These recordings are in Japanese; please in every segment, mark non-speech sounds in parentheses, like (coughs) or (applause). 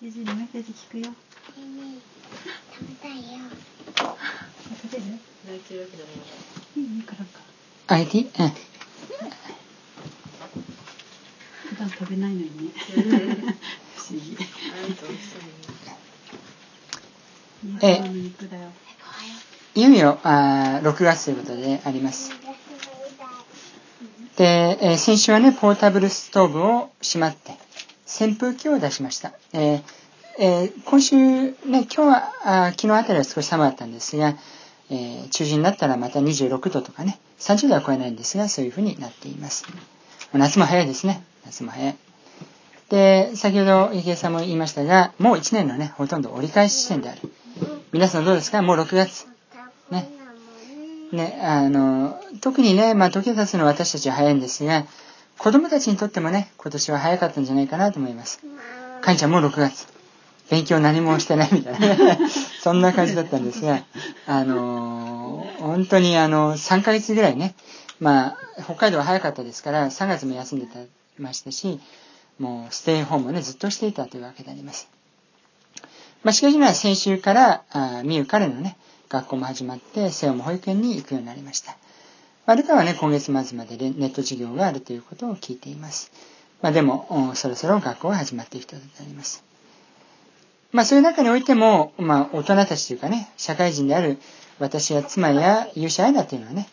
ジジのメッセージ聞くよ。ねえねえ食べたいよ食べる？泣いてるわけだもん。い？いいいからか。あえて、うん。普段食べないのにね。(laughs) 不思議。え。いよいよあー6月ということであります。で、えー先週はね、ポータブルストーブをしまって、扇風機を出しました。えーえー今週ね、今日は、あ昨日あたりは少し寒かったんですが、えー中旬になったらまた26度とかね、30度は超えないんですが、そういう風になっています。夏も早いですね。夏も早い。で、先ほど池江さんも言いましたが、もう1年のね、ほとんど折り返し地点である。皆さんどうですか？もう6月。ねね、あの、特にね、まあ、時が経つのは私たちは早いんですが、子供たちにとってもね、今年は早かったんじゃないかなと思います。かんちゃんもう6月。勉強何もしてないみたいなね。(laughs) そんな感じだったんですが、あのー本当にあの、3ヶ月ぐらいね、まあ、北海道は早かったですから、3月も休んでたましたし、もうステイホームをね、ずっとしていたというわけであります。まあ、しかしながら先週から、あみゆ彼のね、学校も始まって、瀬尾も保育園に行くようになりました。まあ、ルカはね、今月末まででネット授業があるということを聞いています。まあ、でも、そろそろ学校が始まっていくということになります。まあ、そういう中においても、まあ、大人たちというかね、社会人である私や妻や勇者アイナというのはね、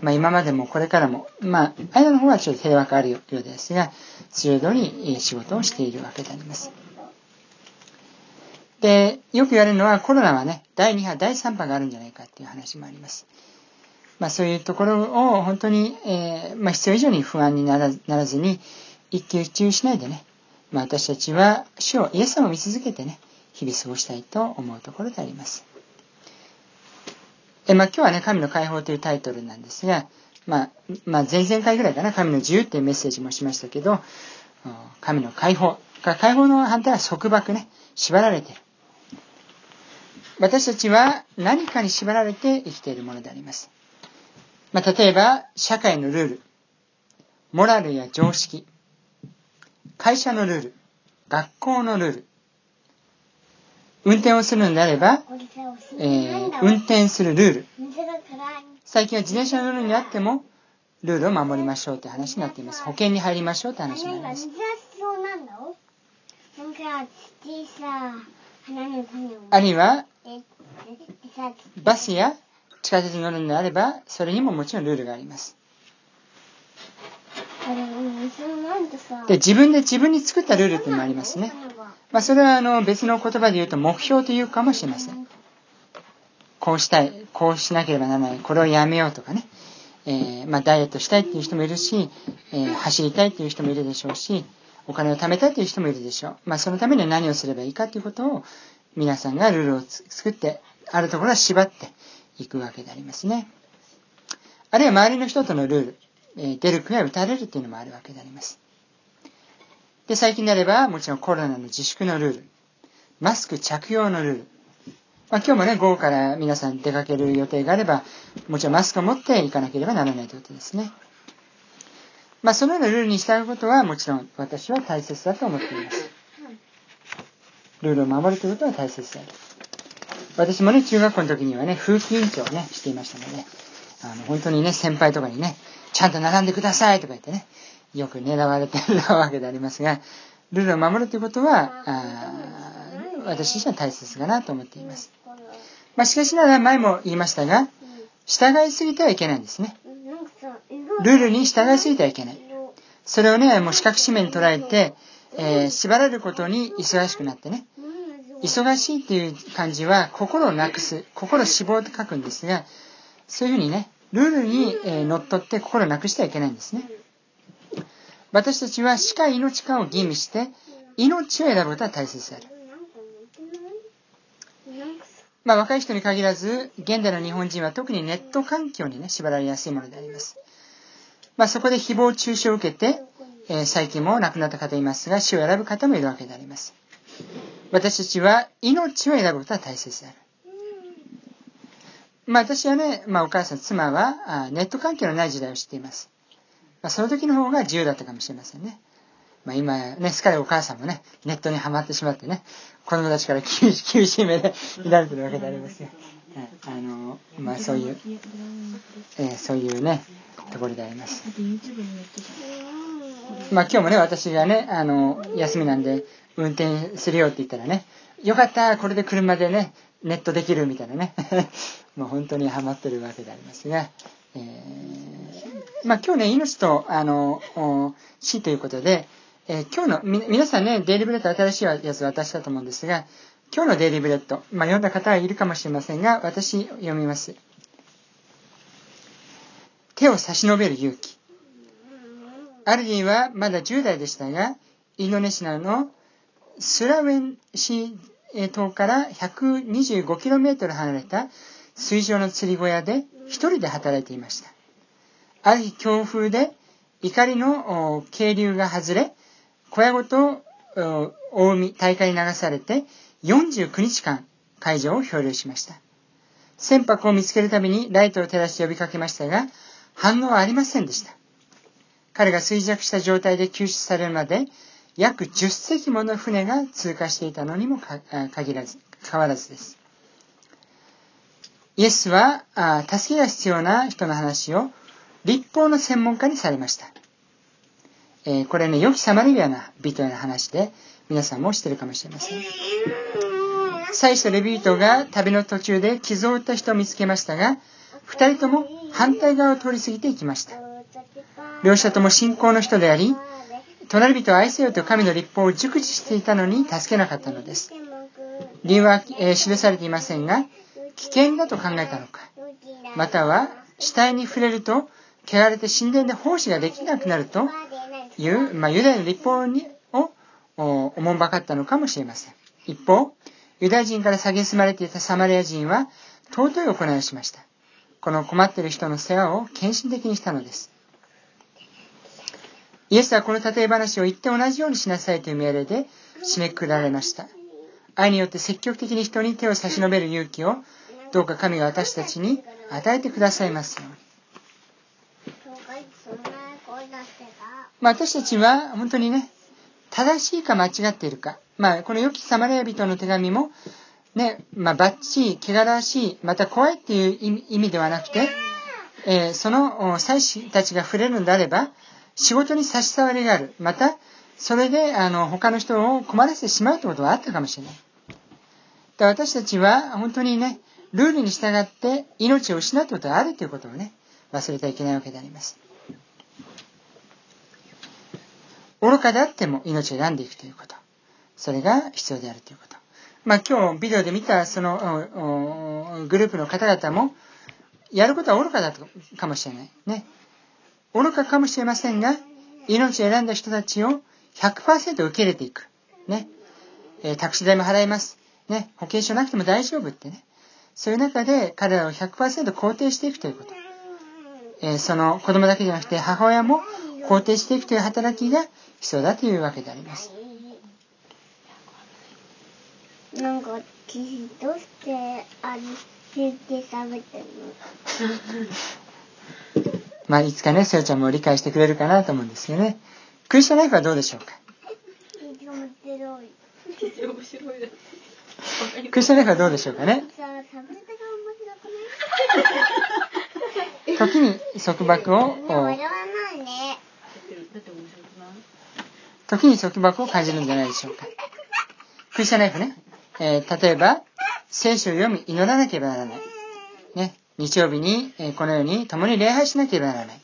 まあ、今までもこれからも、まあ、アイナの方はちょっと平和があるようですが、通常通り仕事をしているわけであります。で、よく言われるのはコロナはね、第2波、第3波があるんじゃないかっていう話もあります。まあそういうところを本当に、えーまあ必要以上に不安にならならずに、一喜一憂しないでね、まあ私たちは主をイエス様を見続けてね、日々過ごしたいと思うところであります。えまあ今日はね、神の解放というタイトルなんですが、まあ、まあ前々回ぐらいかな、神の自由っていうメッセージもしましたけど、神の解放。解放の反対は束縛ね、縛られている。私たちは何かに縛られて生きているものであります。まあ、例えば、社会のルール、モラルや常識、会社のルール、学校のルール、運転をするのであれば、えー運転するルール、最近は自転車のルールにあっても、ルールを守りましょうという話になっています。保険に入りましょうというあ話になります。あるいは、バスや地下鉄に乗るのであれば、それにももちろんルールがあります。で、自分で自分に作ったルールっていうのもありますね。まあ、それはあの別の言葉で言うと目標というかもしれません。こうしたい、こうしなければならない、これをやめようとかね。えーまあ、ダイエットしたいっていう人もいるし、えー走りたいっていう人もいるでしょうし、お金を貯めたいっていう人もいるでしょう。まあ、そのためには何をすればいいかということを皆さんがルールをつ作って、あるところは縛っていくわけでありますね。あるいは周りの人とのルール、えー出る杭は打たれるっていうのもあるわけであります。で、最近であれば、もちろんコロナの自粛のルール、マスク着用のルール。まあ、今日もね、午後から皆さん出かける予定があれば、もちろんマスクを持っていかなければならないということですね。まあ、そのようなルールに従うことは、もちろん私は大切だと思っています。ルールを守るということは大切である。私もね、中学校の時にはね、風紀委員長をね、していましたので、あの、本当にね、先輩とかにね、ちゃんと並んでくださいとか言ってね、よく狙われてるわけでありますが、ルールを守るということは、あ私自身は大切かなと思っています。まあ、しかしながら前も言いましたが、従いすぎてはいけないんですね。ルールに従いすぎてはいけない。それをね、もう四角紙面に捉えて、えー縛られることに忙しくなってね、忙しいっていう漢字は心をなくす、心死亡と書くんですが、そういうふうにね、ルールに、えのっとって心をなくしてはいけないんですね。私たちは死か命かを吟味して、命を選ぶことは大切である。まあ若い人に限らず、現代の日本人は特にネット環境にね、縛られやすいものであります。まあそこで誹謗中傷を受けて、えー最近も亡くなった方いますが、死を選ぶ方もいるわけであります。私たちは命を選ぶことは大切である。まあ私はね、まあお母さん、妻はあネット環境のない時代を知っています。まあその時の方が自由だったかもしれませんね。まあ今ね、すっかりお母さんもね、ネットにはまってしまってね、子供たちから厳し厳しい目で見られてるわけでありますが、はいあの、まあそういう、えーそういうね、ところであります。まあ今日もね、私がね、あの、休みなんで運転するよって言ったらね、よかった、これで車でね、ネットできるみたいなね、(laughs) もう本当にハマってるわけでありますが、えーまあ今日ね、命と、あの、死ということで、えー今日の、み皆さんね、デイリーブレッド新しいやつ渡したと思うんですが、今日のデイリーブレッド、まあ読んだ方はいるかもしれませんが、私読みます。手を差し伸べる勇気。アルディはまだ10代でしたが、インドネシアのスラウェンシ島から 125km 離れた水上の釣り小屋で一人で働いていました。ある日強風で怒りの渓流が外れ、小屋ごと大海、大海に流されて49日間海上を漂流しました。船舶を見つけるたびにライトを照らして呼びかけましたが、反応はありませんでした。彼が衰弱した状態で救出されるまで、約10隻もの船が通過していたのにも限らず、変わらずです。イエスは、助けが必要な人の話を立法の専門家にされました。えこれね、良きサマリビアな人への話で、皆さんも知ってるかもしれません。祭司とレビートが旅の途中で傷を負った人を見つけましたが、二人とも反対側を通り過ぎていきました。両者とも信仰の人であり、隣人を愛せよと神の立法を熟知していたのに助けなかったのです。理由は、えー記されていませんが、危険だと考えたのか、または死体に触れると汚れて神殿で奉仕ができなくなるという、まあ、ユダヤの立法にをおおもんばかったのかもしれません。一方、ユダヤ人から蔑まれていたサマリア人は尊い行いをしました。この困っている人の世話を献身的にしたのです。イエスはこの例え話を言って同じようにしなさいという命令で締めくくられました。愛によって積極的に人に手を差し伸べる勇気をどうか神が私たちに与えてくださいますように。まあ、私たちは本当にね、正しいか間違っているか。まあ、この良きサマリア人の手紙も、ね、まあ、バッチリ、汚らしい、また怖いっていう意味ではなくて、えーそのお祭司たちが触れるんであれば、仕事に差し障りがある。また、それで、あの、他の人を困らせてしまうということはあったかもしれない。で私たちは本当にね、ルールに従って命を失うということがあるということをね、忘れてはいけないわけであります。愚かであっても命を選んでいくということ。それが必要であるということ。まあ今日ビデオで見たそのグループの方々も、やることは愚かだとかもしれない。ね。愚かかもしれませんが、命を選んだ人たちを100%受け入れていく。ね。えータクシー代も払います。ね。保険証なくても大丈夫ってね。そういう中で彼らを100%肯定していくということ。えーその子供だけじゃなくて母親も肯定していくという働きが必要だというわけであります。なんか、私どうして味付け食べてる (laughs) まあ、いつかね、せよちゃんも理解してくれるかなと思うんですけどね。クリスチャンライフはどうでしょうか？の面白い。面白いです。クリスチャンライフはどうでしょうかね？時に束縛を、時に束縛を感じるんじゃないでしょうか。クリスチャンライフね。えー例えば、聖書を読み、祈らなければならない。日曜日に、このように共に礼拝しなければならない。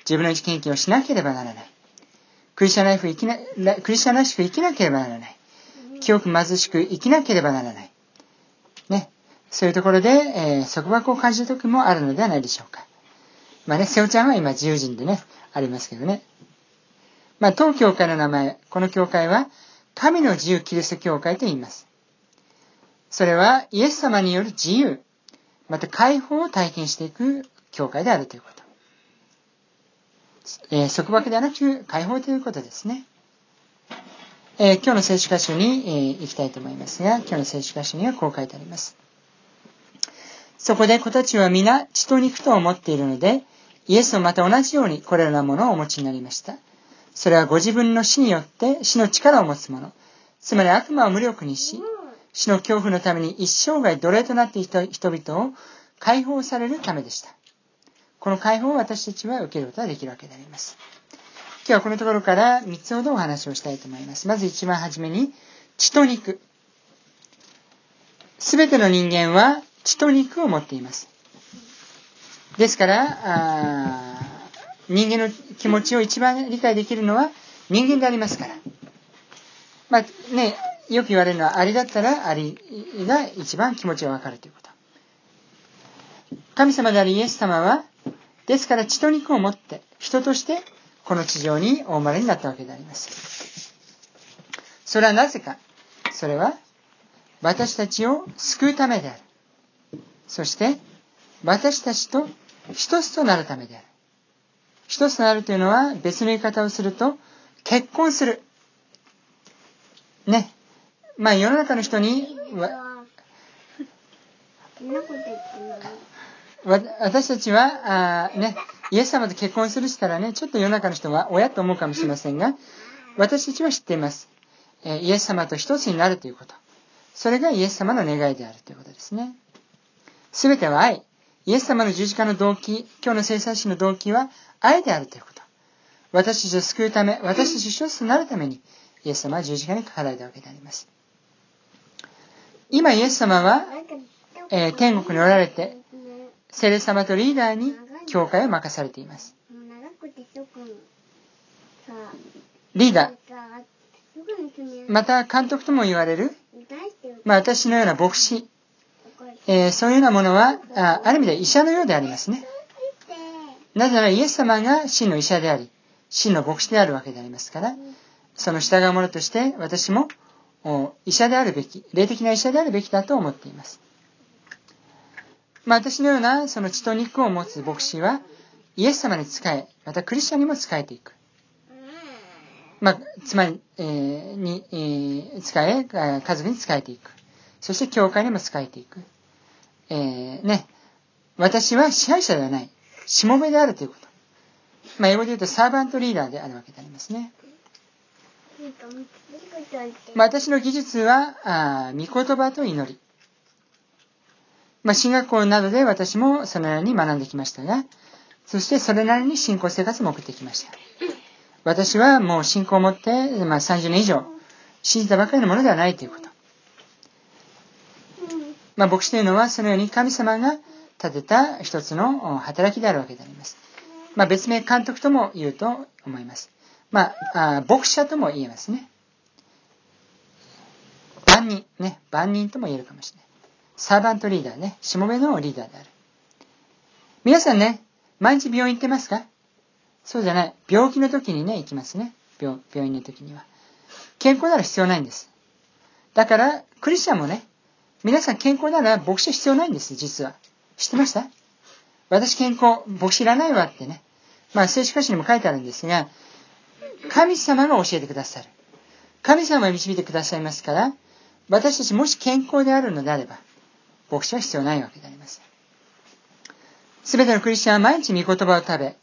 自分の一献金をしなければならない。クリスチャンライフ生きな、クリスチャンらしく生きなければならない。清く貧しく生きなければならない。ね。そういうところで、えー束縛を感じる時もあるのではないでしょうか。まあね、瀬尾ちゃんは今自由人でね、ありますけどね。まあ、当教会の名前、この教会は、神の自由キリスト教会と言います。それは、イエス様による自由、また解放を体験していく教会であるということ。えー束縛ではなく、解放ということですね。えー今日の聖書箇所に、えー行きたいと思いますが、今日の聖書箇所にはこう書いてあります。そこで子たちは皆血と肉と思っているので、イエスもまた同じようにこれらのものをお持ちになりました。それはご自分の死によって死の力を持つ者。つまり悪魔を無力にし、死の恐怖のために一生涯奴隷となっていた人々を解放されるためでした。この解放を私たちは受けることができるわけであります。今日はこのところから3つほどお話をしたいと思います。まず一番初めに、血と肉。すべての人間は血と肉を持っています。ですから、人間の気持ちを一番理解できるのは人間でありますから。まあね、よく言われるのは、アリだったらアリが一番気持ちがわかるということ。神様であるイエス様は、ですから血と肉を持って、人としてこの地上にお生まれになったわけであります。それはなぜか。それは、私たちを救うためである。そして、私たちと一つとなるためである。一つとなるというのは別の言い方をすると、結婚する。ね。まあ世の中の人に、わ。私たちは、あね、イエス様と結婚するしたらね、ちょっと世の中の人は親と思うかもしれませんが、私たちは知っています。えイエス様と一つになるということ。それがイエス様の願いであるということですね。すべては愛。イエス様の十字架の動機、今日の生産史の動機は愛であるということ。私たちを救うため、私たち一つとなるために、イエス様は十字架にかかられたわけであります。今、イエス様は、えー天国におられて、聖霊様とリーダーに教会を任されています。リーダー。また監督とも言われる、まあ私のような牧師、えーそういうようなものは、あある意味で医者のようでありますね。なぜならイエス様が真の医者であり、真の牧師であるわけでありますから、その従う者として私もお医者であるべき、霊的な医者であるべきだと思っています。まあ私のようなその血と肉を持つ牧師は、イエス様に仕え、またクリスチャンにも仕えていく。まあ、つまり、えーに、えー仕え、家族に仕えていく。そして教会にも仕えていく。えーね、私は支配者ではない。しもべであるということ。まあ、英語で言うとサーバントリーダーであるわけでありますね。私の技術は、あー御言葉と祈り。まあ、進学校などで私もそのように学んできましたが、そしてそれなりに信仰生活も送ってきました。私はもう信仰を持って、まあ、30年以上、信じたばかりのものではないということ。まあ、牧師というのはそのように神様が立てた一つの働きであるわけであります。まあ、別名監督とも言うと思います。まあ、あ牧者とも言えますね。万人、ね、万人とも言えるかもしれない。サーバントリーダーね、しもべのリーダーである。皆さんね、毎日病院行ってますか？そうじゃない。病気の時にね、行きますね。病病院の時には。健康なら必要ないんです。だから、クリスチャンもね、皆さん健康なら牧師必要ないんです、実は。知ってました？私健康、牧師いらないわってね。まあ、聖書歌詞にも書いてあるんですが、神様が教えてくださる。神様が導いてくださいますから、私たちもし健康であるのであれば、牧師は必要ないわけであります。すべてのクリスチャンは毎日御言葉を食べ、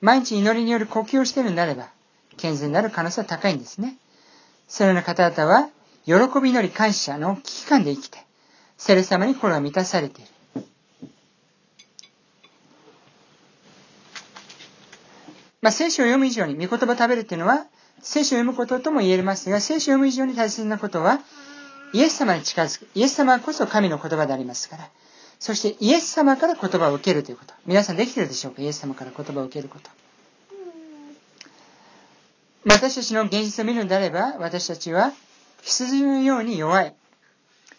毎日祈りによる呼吸をしているのであれば、健全になる可能性は高いんですね。そのような方々は、喜び祈り感謝の危機感で生きて、聖霊様に心が満たされている。まあ、聖書を読む以上に、御言葉を食べるっていうのは、聖書を読むこととも言えますが、聖書を読む以上に大切なことは、イエス様に近づく。イエス様こそ神の言葉でありますから。そして、イエス様から言葉を受けるということ。皆さんできてるでしょうか？イエス様から言葉を受けること。私たちの現実を見るのであれば、私たちは羊のように弱い。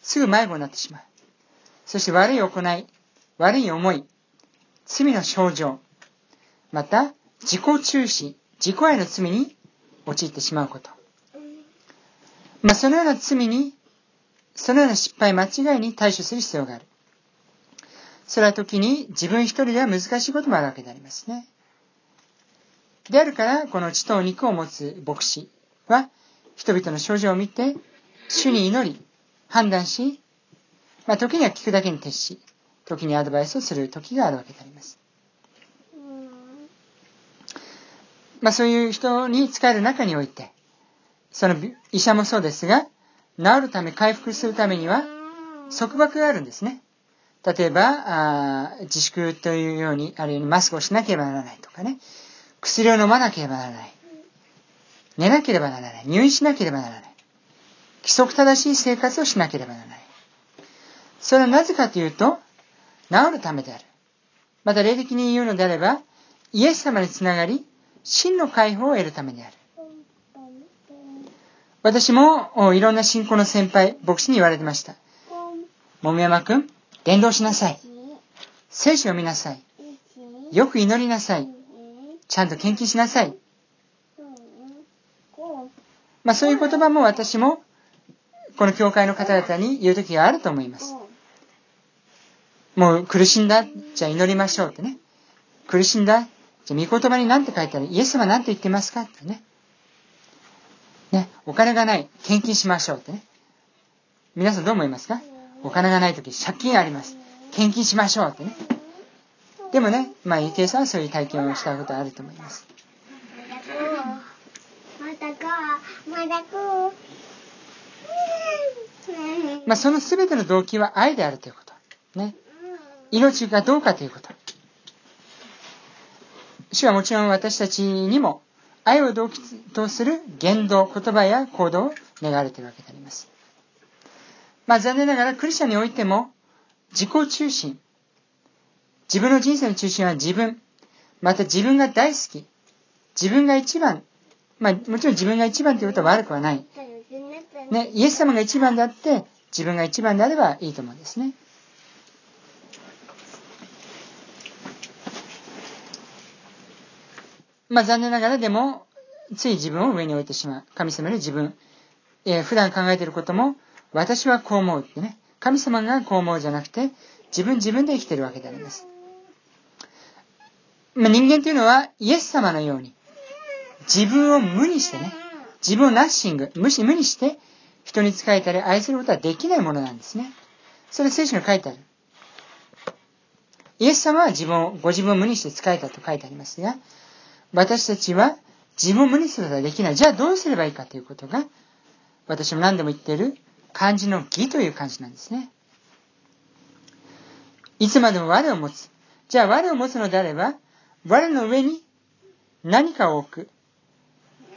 すぐ迷子になってしまう。そして悪い行い、悪い思い、罪の症状、また自己中心、自己愛の罪に陥ってしまうこと。まあ、そのような罪に、そのような失敗、間違いに対処する必要がある。それは時に自分一人では難しいこともあるわけでありますね。であるから、この血と肉を持つ牧師は、人々の症状を見て、主に祈り、判断し、まあ、時には聞くだけに徹し、時にアドバイスをする時があるわけであります。まあそういう人に使える中において、その医者もそうですが、治るため、回復するためには、束縛があるんですね。例えば、あ自粛というように、あるいはマスクをしなければならないとかね、薬を飲まなければならない。寝なければならない。入院しなければならない。規則正しい生活をしなければならない。それはなぜかというと、治るためである。また霊的に言うのであれば、イエス様につながり、真の解放を得るためである。私もいろんな信仰の先輩、牧師に言われてました。桃山くん、伝道しなさい。聖書を見なさい。よく祈りなさい。ちゃんと献金しなさい。まあそういう言葉も私もこの教会の方々に言う時があると思います。もう苦しんだ？じゃあ祈りましょうってね。苦しんだ？じゃあ御言葉に何て書いてある？イエス様何て言ってますか？ってね。ね、お金がない。献金しましょうってね。皆さんどう思いますか？お金がない時、借金あります。献金しましょうってね。でもね、まあ、ゆきえさんはそういう体験をしたことあると思います。まだか、まだか。まあ、その全ての動機は愛であるということ。ね。命がどうかということ。主はもちろん私たちにも愛を動機とする言動、言葉や行動を願われているわけであります。まあ残念ながらクリスチャンにおいても自己中心。自分の人生の中心は自分。また自分が大好き。自分が一番。まあもちろん自分が一番ということは悪くはない。ね、イエス様が一番であって、自分が一番であればいいと思うんですね。まあ残念ながらでも、つい自分を上に置いてしまう。神様より自分。えー、普段考えていることも、私はこう思うってね。神様がこう思うじゃなくて、自分自分で生きてるわけであります。まあ、人間というのは、イエス様のように、自分を無にしてね、自分をナッシング、無視無にして、人に仕えたり愛することはできないものなんですね。それ聖書に書いてある。イエス様は自分を、ご自分を無にして仕えたと書いてありますが、私たちは自分を無にすることはできない。じゃあどうすればいいかということが、私も何度も言っている漢字の義という漢字なんですね。いつまでも我を持つ。じゃあ我を持つのであれば、我の上に何かを置く。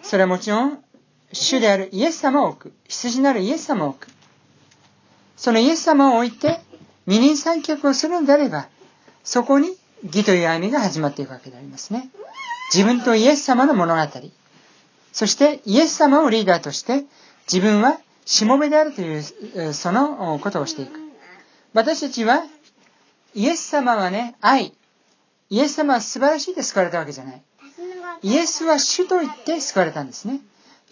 それはもちろん主であるイエス様を置く。羊なるイエス様を置く。そのイエス様を置いて、二人三脚をするのであれば、そこに義という歩みが始まっていくわけでありますね。自分とイエス様の物語。そしてイエス様をリーダーとして、自分はしもべであるという、そのことをしていく。私たちは、イエス様はね、愛。イエス様は素晴らしいで救われたわけじゃない。イエスは主と言って救われたんですね。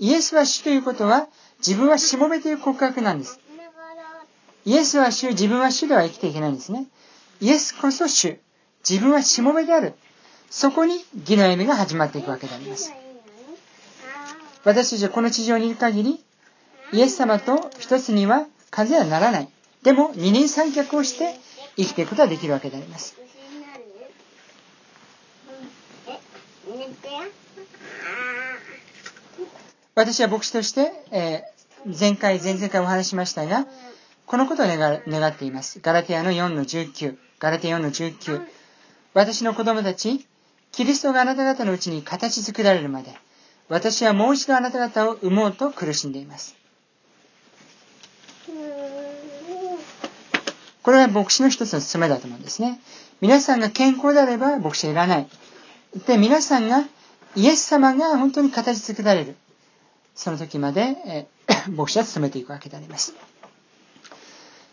イエスは主ということは、自分はしもべという告白なんです。イエスは主、自分は主では生きていけないんですね。イエスこそ主。自分はしもべである。そこに義の歩みが始まっていくわけであります。私たちはこの地上にいる限り、イエス様と一つには風はならない。でも、二人三脚をして生きていくことができるわけであります。私は牧師として、えー、前回、前々回お話しましたが、このことを願願っています。ガラテヤの4の19。ガラテヤ4の19。私の子供たち、キリストがあなた方のうちに形作られるまで、私はもう一度あなた方を産もうと苦しんでいます。これは牧師の一つの務めだと思うんですね。皆さんが健康であれば牧師はいらない。で、皆さんがイエス様が本当に形作られる。その時まで、え (coughs) 牧師は進めていくわけであります。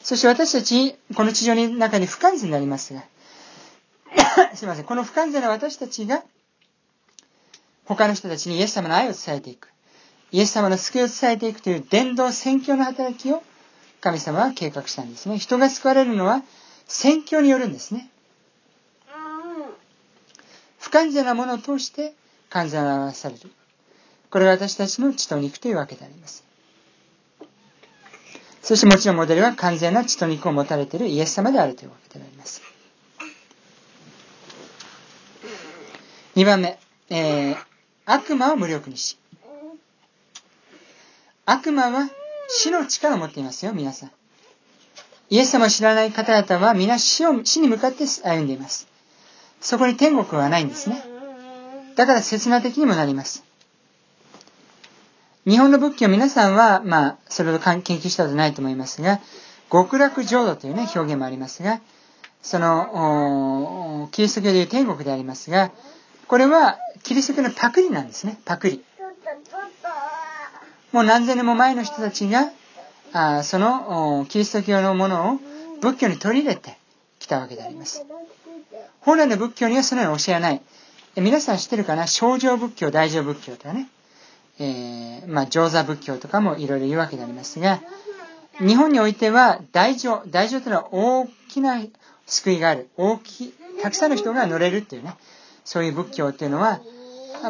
そして私たち、この地上の中に不完全でありますが、(laughs) すいません、この不完全な私たちが、他の人たちにイエス様の愛を伝えていく。イエス様の救いを伝えていくという伝道宣教の働きを神様は計画したんですね。人が救われるのは宣教によるんですね。不完全なものを通して完全な表される。これが私たちの血と肉というわけであります。そしてもちろんモデルは完全な血と肉を持たれているイエス様であるというわけであります。2番目、えー、悪魔を無力にし、悪魔は死の力を持っていますよ、皆さん。イエス様を知らない方々は皆死を死に向かって歩んでいます。そこに天国はないんですね。だから刹那的にもなります。日本の仏教皆さんは、まあ、それを研究したことないと思いますが、極楽浄土というね、表現もありますが、その、キリスト教でいう天国でありますが、これはキリスト教のパクリなんですね、パクリ。もう何千年も前の人たちが、あそのキリスト教のものを仏教に取り入れてきたわけであります。本来の仏教にはそのような教えはない。皆さん知ってるかな？正常仏教、大乗仏教とかね。えー、まあ、上座仏教とかもいろいろ言うわけでありますが、日本においては大乗、大乗というのは大きな救いがある。大きい、たくさんの人が乗れるっていうね。そういう仏教っていうのは、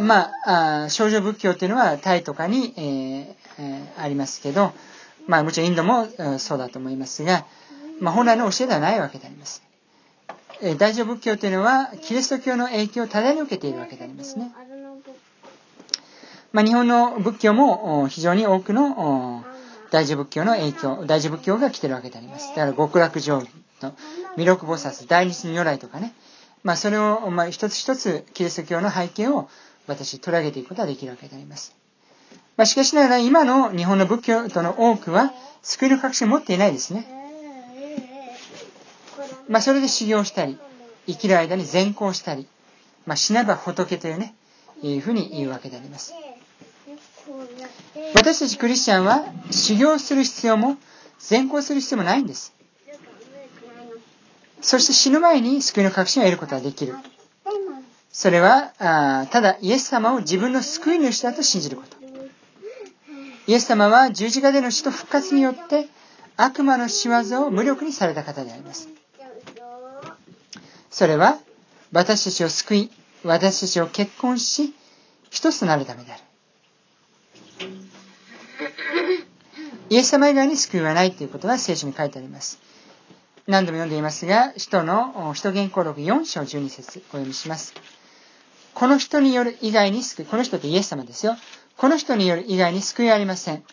まあ、少女仏教っていうのはタイとかに、えーえー、ありますけど、まあもちろんインドも、そうだと思いますが、まあ本来の教えではないわけであります。えー、大乗仏教というのはキリスト教の影響を多大に受けているわけでありますね。まあ日本の仏教も非常に多くの大乗仏教の影響、大乗仏教が来てるわけであります。だから極楽浄土、弥勒菩薩、大日如来とかね、まあそれを、まあ一つ一つキリスト教の背景を私取り上げていくことができるわけであります。まあ、しかしながら今の日本の仏教徒の多くは救いの確信を持っていないですね。まあ、それで修行したり、生きる間に善行したり、まあ、死ねば仏というね、いうふうに言うわけであります。私たちクリスチャンは修行する必要も善行する必要もないんです。そして死ぬ前に救いの確信を得ることができる。それは、あただイエス様を自分の救い主だと信じること。イエス様は十字架での死と復活によって悪魔の仕業を無力にされた方であります。それは私たちを救い、私たちを結婚し、一つとなるためである。イエス様以外に救いはないということが聖書に書いてあります。何度も読んでいますが、使徒の使徒言行録4章12節お読みします。この人による以外に救い、この人ってイエス様ですよ。この人による以外に救いありません。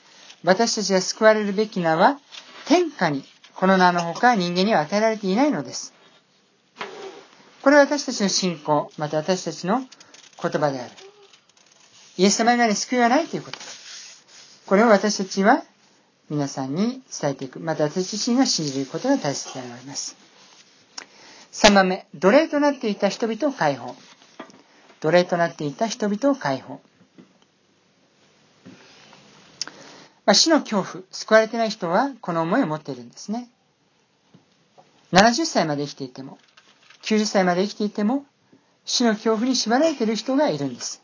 私たちが救われるべき名は、天下に、この名の他人間には与えられていないのです。これは私たちの信仰、また私たちの言葉である。イエス様以外に救いはないということ。これを私たちは皆さんに伝えていく。また私自身が信じることが大切であります。3番目、奴隷となっていた人々を解放。奴隷となっていた人々を解放。まあ、死の恐怖、救われてない人はこの思いを持っているんですね。70歳まで生きていても、90歳まで生きていても、死の恐怖に縛られている人がいるんです。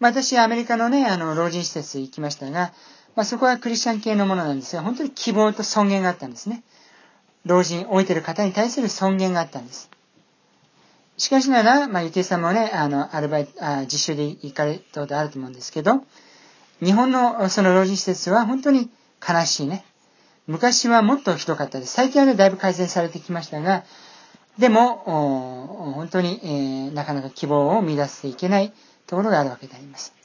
まあ、私、アメリカのね、あの、老人施設行きましたが、まあ、そこはクリスチャン系のものなんですが、本当に希望と尊厳があったんですね。老人、置いてる方に対する尊厳があったんです。しかしながら、まあ、ゆてさんもね、あの、アルバイト、あ実習で行かれたことあると思うんですけど、日本のその老人施設は本当に悲しいね。昔はもっとひどかったです。最近はね、だいぶ改善されてきましたが、でも、本当に、えー、なかなか希望を見出していけないところがあるわけであります。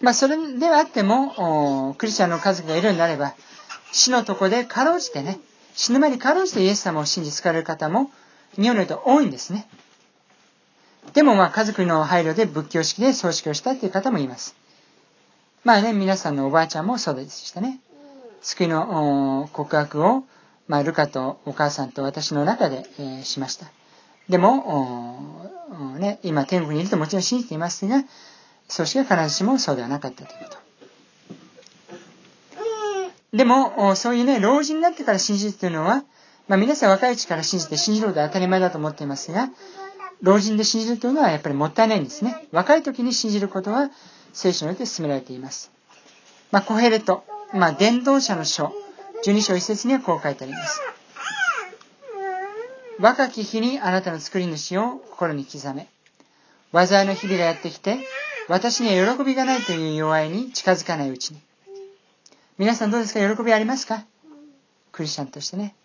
まあ、それではあっても、クリスチャンの家族がいるんであれば、死のとこでかろうじてね、死ぬ前にかろうじてイエス様を信じ疲れる方も、日本において多いんですね。でもまあ家族の配慮で仏教式で葬式をしたっていう方もいます。まあね、皆さんのおばあちゃんもそうでしたね。救いの告白を、まあ、ルカとお母さんと私の中で、えー、しました。でも、ね、今天国にいるともちろん信じていますが、葬式は必ずしもそうではなかったということ。でも、そういうね、老人になってから信じるというのは、まあ皆さん若いうちから信じて信じることは当たり前だと思っていますが、老人で信じるというのはやっぱりもったいないんですね。若い時に信じることは聖書によって進められています。まあ、コヘレト、まあ、伝道者の書、12章一節にはこう書いてあります。若き日にあなたの作り主を心に刻め。災いの日々がやってきて、私には喜びがないという弱いに近づかないうちに。皆さんどうですか？喜びありますか？クリスチャンとしてね。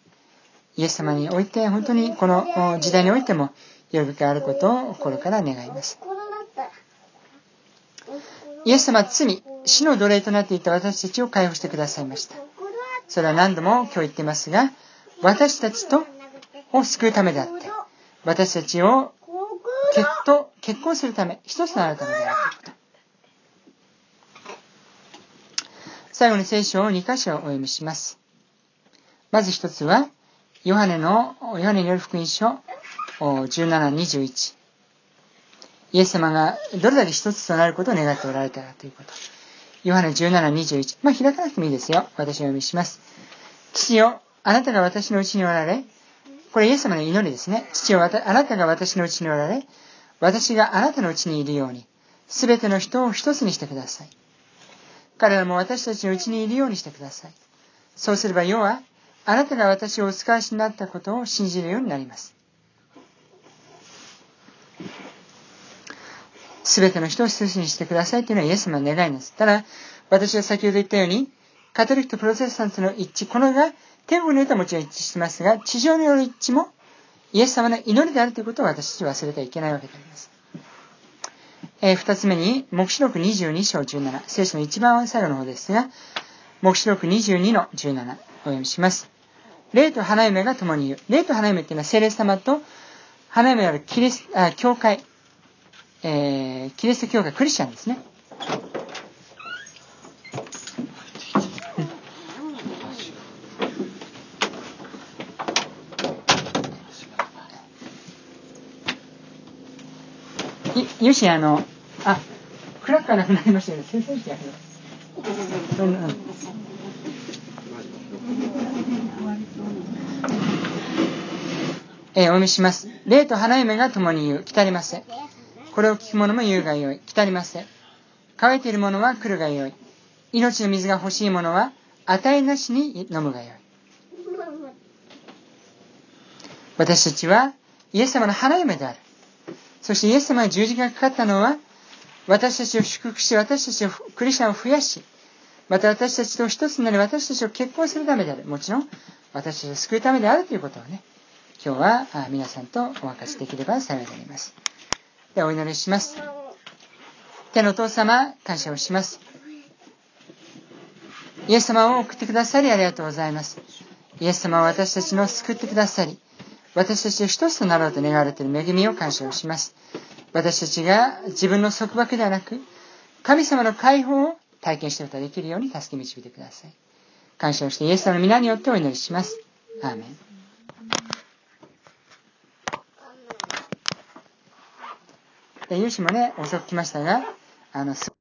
イエス様において、本当にこの時代においても、喜びがあることを心から願います。イエス様は罪、死の奴隷となっていた私たちを解放してくださいました。それは何度も今日言ってますが、私たちとを救うためであって、私たちを結と結婚するため、一つとなるためであるということ。最後に聖書を2箇所お読みします。まず一つは、ヨハネの、ヨハネによる福音書17、21。イエス様がどれだけ一つとなることを願っておられたかということ。ヨハネ17、21。まあ、開かなくてもいいですよ。私を読みします。父よ、あなたが私のうちにおられ、これイエス様の祈りですね。父よ、あなたが私のうちにおられ、私があなたのうちにいるように、すべての人を一つにしてください。彼らも私たちのうちにいるようにしてください。そうすれば世は、あなたが私をお使わしになったことを信じるようになります。すべての人を一つにしてくださいというのはイエス様の願いです。ただ、私は先ほど言ったように、カトリックとプロテスタントの一致、このが天国においてはもちろん一致してますが、地上による一致も、イエス様の祈りであるということを私たちは忘れてはいけないわけであります。えー、二つ目に、目視録22章17、聖書の一番最後の方ですが、目視録22の17、お読みします。霊と花嫁が共にいる。霊と花嫁っていうのは聖霊様と花嫁あるキリスあ教会、えー、キリスト教会、クリスチャンですね。よし、あの、あ、クラッカーなくなりましたよね。先生してやる。えー、お読みします。霊と花嫁が共に言う。来たりません。これを聞く者も言うがよい。来たりません。乾いている者は来るがよい。命の水が欲しい者は与えなしに飲むがよい。私たちはイエス様の花嫁である。そしてイエス様が十字架がかかったのは、私たちを祝福し、私たちを、クリスチャンを増やし、また私たちと一つになり、私たちを結婚するためである。もちろん、私たちを救うためであるということをね、今日は皆さんとお分かちできれば幸いであります。ではお祈りします。天のお父様、感謝をします。イエス様を送ってくださりありがとうございます。イエス様は私たちの救ってくださり、私たちと一つとなろうと願われている恵みを感謝をします。私たちが自分の束縛ではなく、神様の解放を体験していることができるように助け導いてください。感謝をしてイエス様の皆によってお祈りします。アーメン。で、ユーシもね、遅く来ましたが、あの、